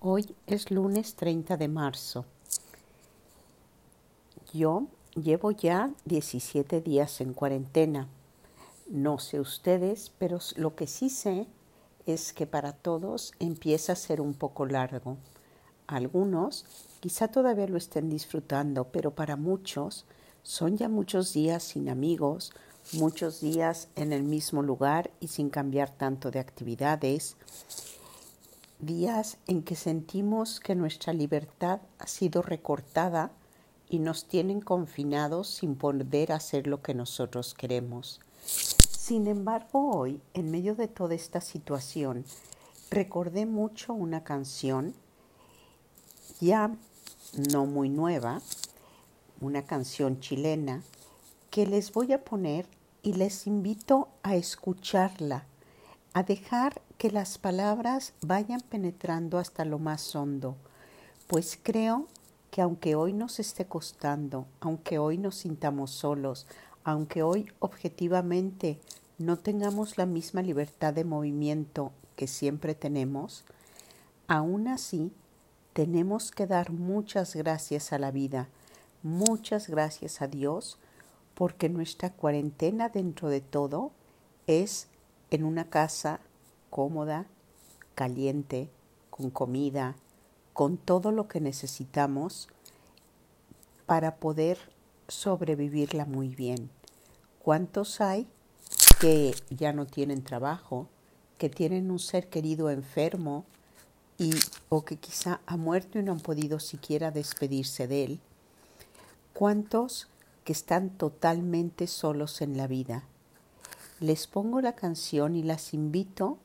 Hoy es lunes 30 de marzo. Yo llevo ya 17 días en cuarentena. No sé ustedes, pero lo que sí sé es que para todos empieza a ser un poco largo. Algunos quizá todavía lo estén disfrutando, pero para muchos son ya muchos días sin amigos, muchos días en el mismo lugar y sin cambiar tanto de actividades días en que sentimos que nuestra libertad ha sido recortada y nos tienen confinados sin poder hacer lo que nosotros queremos. Sin embargo, hoy, en medio de toda esta situación, recordé mucho una canción ya no muy nueva, una canción chilena, que les voy a poner y les invito a escucharla, a dejar que las palabras vayan penetrando hasta lo más hondo, pues creo que aunque hoy nos esté costando, aunque hoy nos sintamos solos, aunque hoy objetivamente no tengamos la misma libertad de movimiento que siempre tenemos, aún así tenemos que dar muchas gracias a la vida, muchas gracias a Dios, porque nuestra cuarentena dentro de todo es en una casa cómoda, caliente, con comida, con todo lo que necesitamos para poder sobrevivirla muy bien. ¿Cuántos hay que ya no tienen trabajo, que tienen un ser querido enfermo y o que quizá ha muerto y no han podido siquiera despedirse de él? ¿Cuántos que están totalmente solos en la vida? Les pongo la canción y las invito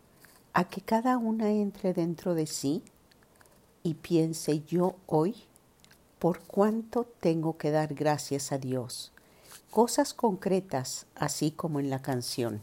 a que cada una entre dentro de sí y piense yo hoy por cuánto tengo que dar gracias a Dios. Cosas concretas, así como en la canción.